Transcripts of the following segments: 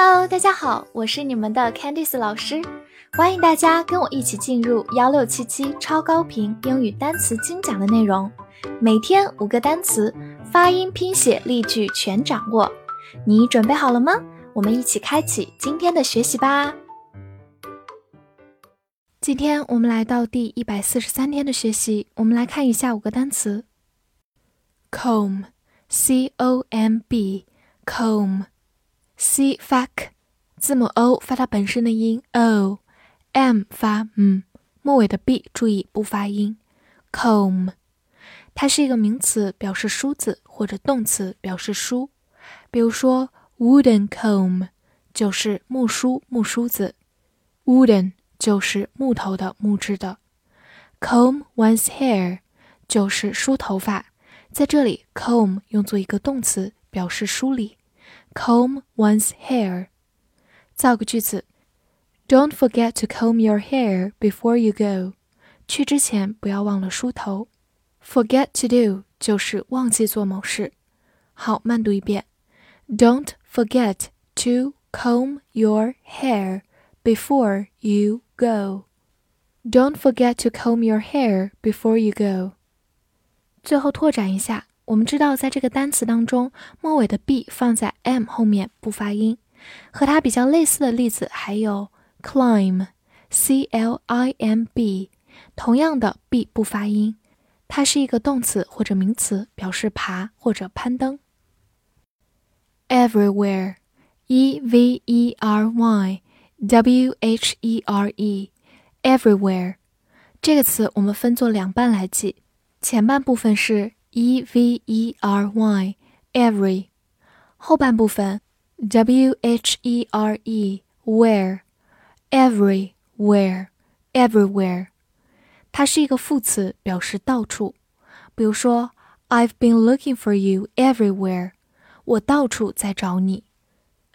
Hello，大家好，我是你们的 Candice 老师，欢迎大家跟我一起进入幺六七七超高频英语单词精讲的内容，每天五个单词，发音、拼写、例句全掌握，你准备好了吗？我们一起开启今天的学习吧。今天我们来到第一百四十三天的学习，我们来看一下五个单词：comb，c o m b，comb。C 发 k，字母 o 发它本身的音 o，m 发嗯，末尾的 b 注意不发音。comb，它是一个名词，表示梳子，或者动词表示梳。比如说 wooden comb 就是木梳、木梳子，wooden 就是木头的、木质的。comb one's hair 就是梳头发，在这里 comb 用作一个动词，表示梳理。comb one's hair。造个句子：Don't forget to comb your hair before you go。去之前不要忘了梳头。Forget to do 就是忘记做某事。好，慢读一遍：Don't forget to comb your hair before you go. Don't forget to comb your hair before you go. 最后拓展一下。 我们知道，在这个单词当中，末尾的 b 放在 m 后面不发音。和它比较类似的例子还有 climb，c l i m b，同样的 b 不发音，它是一个动词或者名词，表示爬或者攀登。everywhere，e v e r y w h e r e，everywhere，这个词我们分作两半来记，前半部分是。e v e r y every 后半部分 w h e r e where everywhere everywhere 它是一个副词，表示到处。比如说，I've been looking for you everywhere，我到处在找你。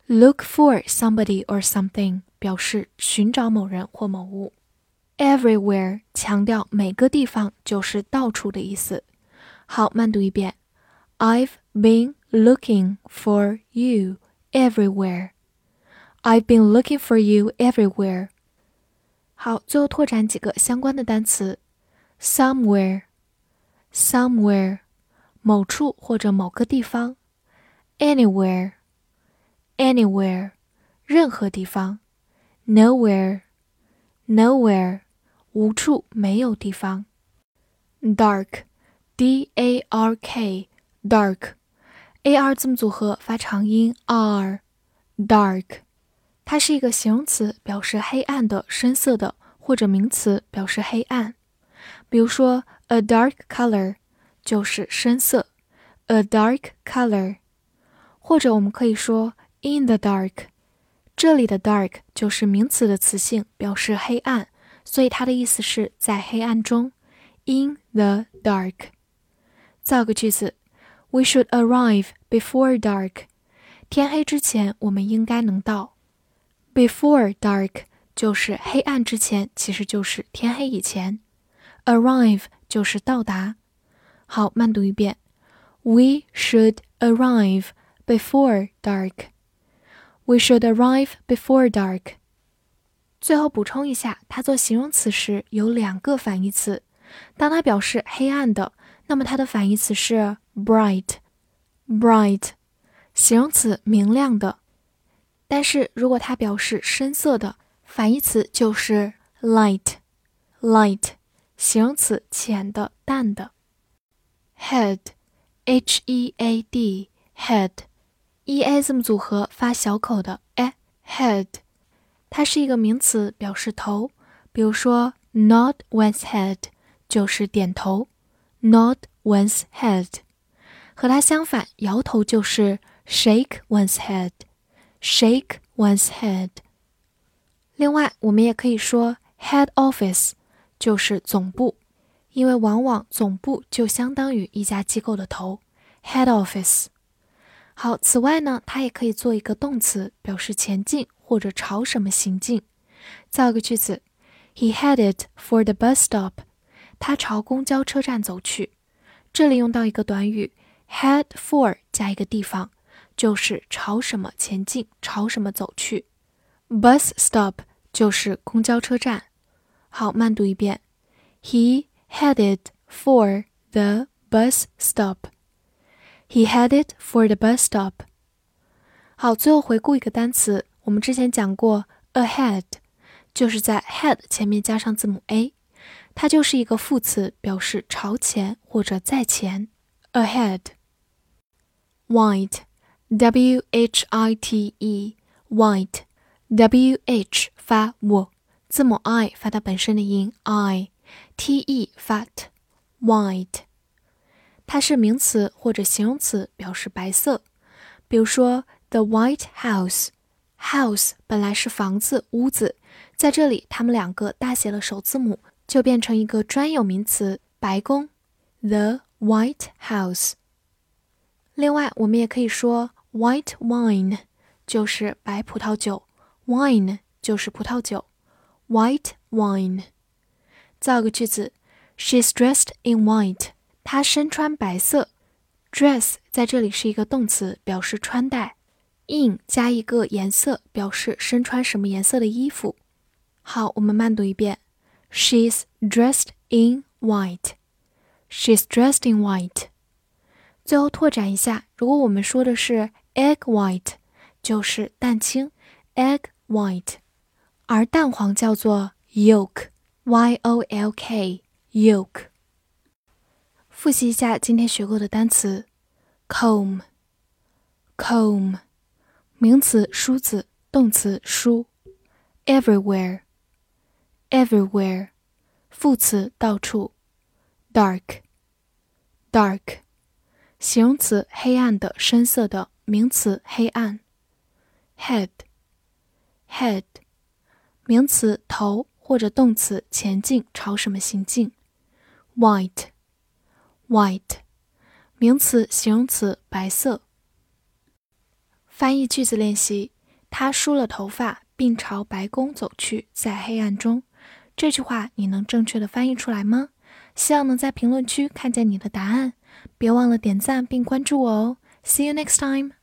Look for somebody or something 表示寻找某人或某物。Everywhere 强调每个地方，就是到处的意思。 好，慢读一遍。I've been looking for you everywhere. I've been looking for you everywhere. 好，最后拓展几个相关的单词：somewhere, somewhere，某处或者某个地方；anywhere, anywhere，任何地方；nowhere, nowhere，无处没有地方；dark。 D A R K dark，A R 字母组合发长音 R，dark，它是一个形容词，表示黑暗的、深色的，或者名词表示黑暗。比如说，a dark color 就是深色，a dark color，或者我们可以说 in the dark，这里的 dark 就是名词的词性，表示黑暗，所以它的意思是在黑暗中，in the dark。造个句子：We should arrive before dark。天黑之前，我们应该能到。Before dark 就是黑暗之前，其实就是天黑以前。Arrive 就是到达。好，慢读一遍：We should arrive before dark。We should arrive before dark。最后补充一下，它做形容词时有两个反义词，当它表示黑暗的。那么它的反义词是 bright，bright，形容词明亮的。但是如果它表示深色的，反义词就是 light，light，形容词浅的、淡的。head，h e a d，head，e a 字母组合发小口的 e，head，它是一个名词，表示头。比如说 nod one's head 就是点头。Nod one's head，和它相反，摇头就是 shake one's head。shake one's head。另外，我们也可以说 head office，就是总部，因为往往总部就相当于一家机构的头。head office。好，此外呢，它也可以做一个动词，表示前进或者朝什么行进。造个句子：He headed for the bus stop。他朝公交车站走去，这里用到一个短语 head for 加一个地方，就是朝什么前进，朝什么走去。Bus stop 就是公交车站。好，慢读一遍。He headed for the bus stop. He headed for the bus stop. 好，最后回顾一个单词，我们之前讲过，ahead 就是在 head 前面加上字母 a，它就是一个副词，表示朝前或者在前。ahead。white，w h i t e，white，w h 发 w，字母 i 发它本身的音 i，t e 发 t，white。它是名词或者形容词，表示白色。比如说。The White House，house 本来是房子、屋子，在这里它们两个大写了首字母，就变成一个专有名词——白宫。The White House。另外，我们也可以说 white wine，就是白葡萄酒，wine 就是葡萄酒，white wine。造个句子：She's dressed in white。她身穿白色。Dress 在这里是一个动词，表示穿戴。in 加一个颜色，表示身穿什么颜色的衣服。好，我们慢读一遍。She's dressed in white. She's dressed in white. 最后拓展一下，如果我们说的是 egg white，就是蛋清，egg white，而蛋黄叫做 yolk，y o l k，yolk。复习一下今天学过的单词：comb，comb。名词梳子，动词梳。 Everywhere，副词到处。Dark，dark，形容词黑暗的、深色的，名词黑暗。head，head，名词头或者动词前进，朝什么行进。white，white，名词形容词白色。翻译句子练习：他梳了头发，并朝白宫走去，在黑暗中。这句话你能正确的翻译出来吗？希望能在评论区看见你的答案。别忘了点赞并关注我哦。See you next time.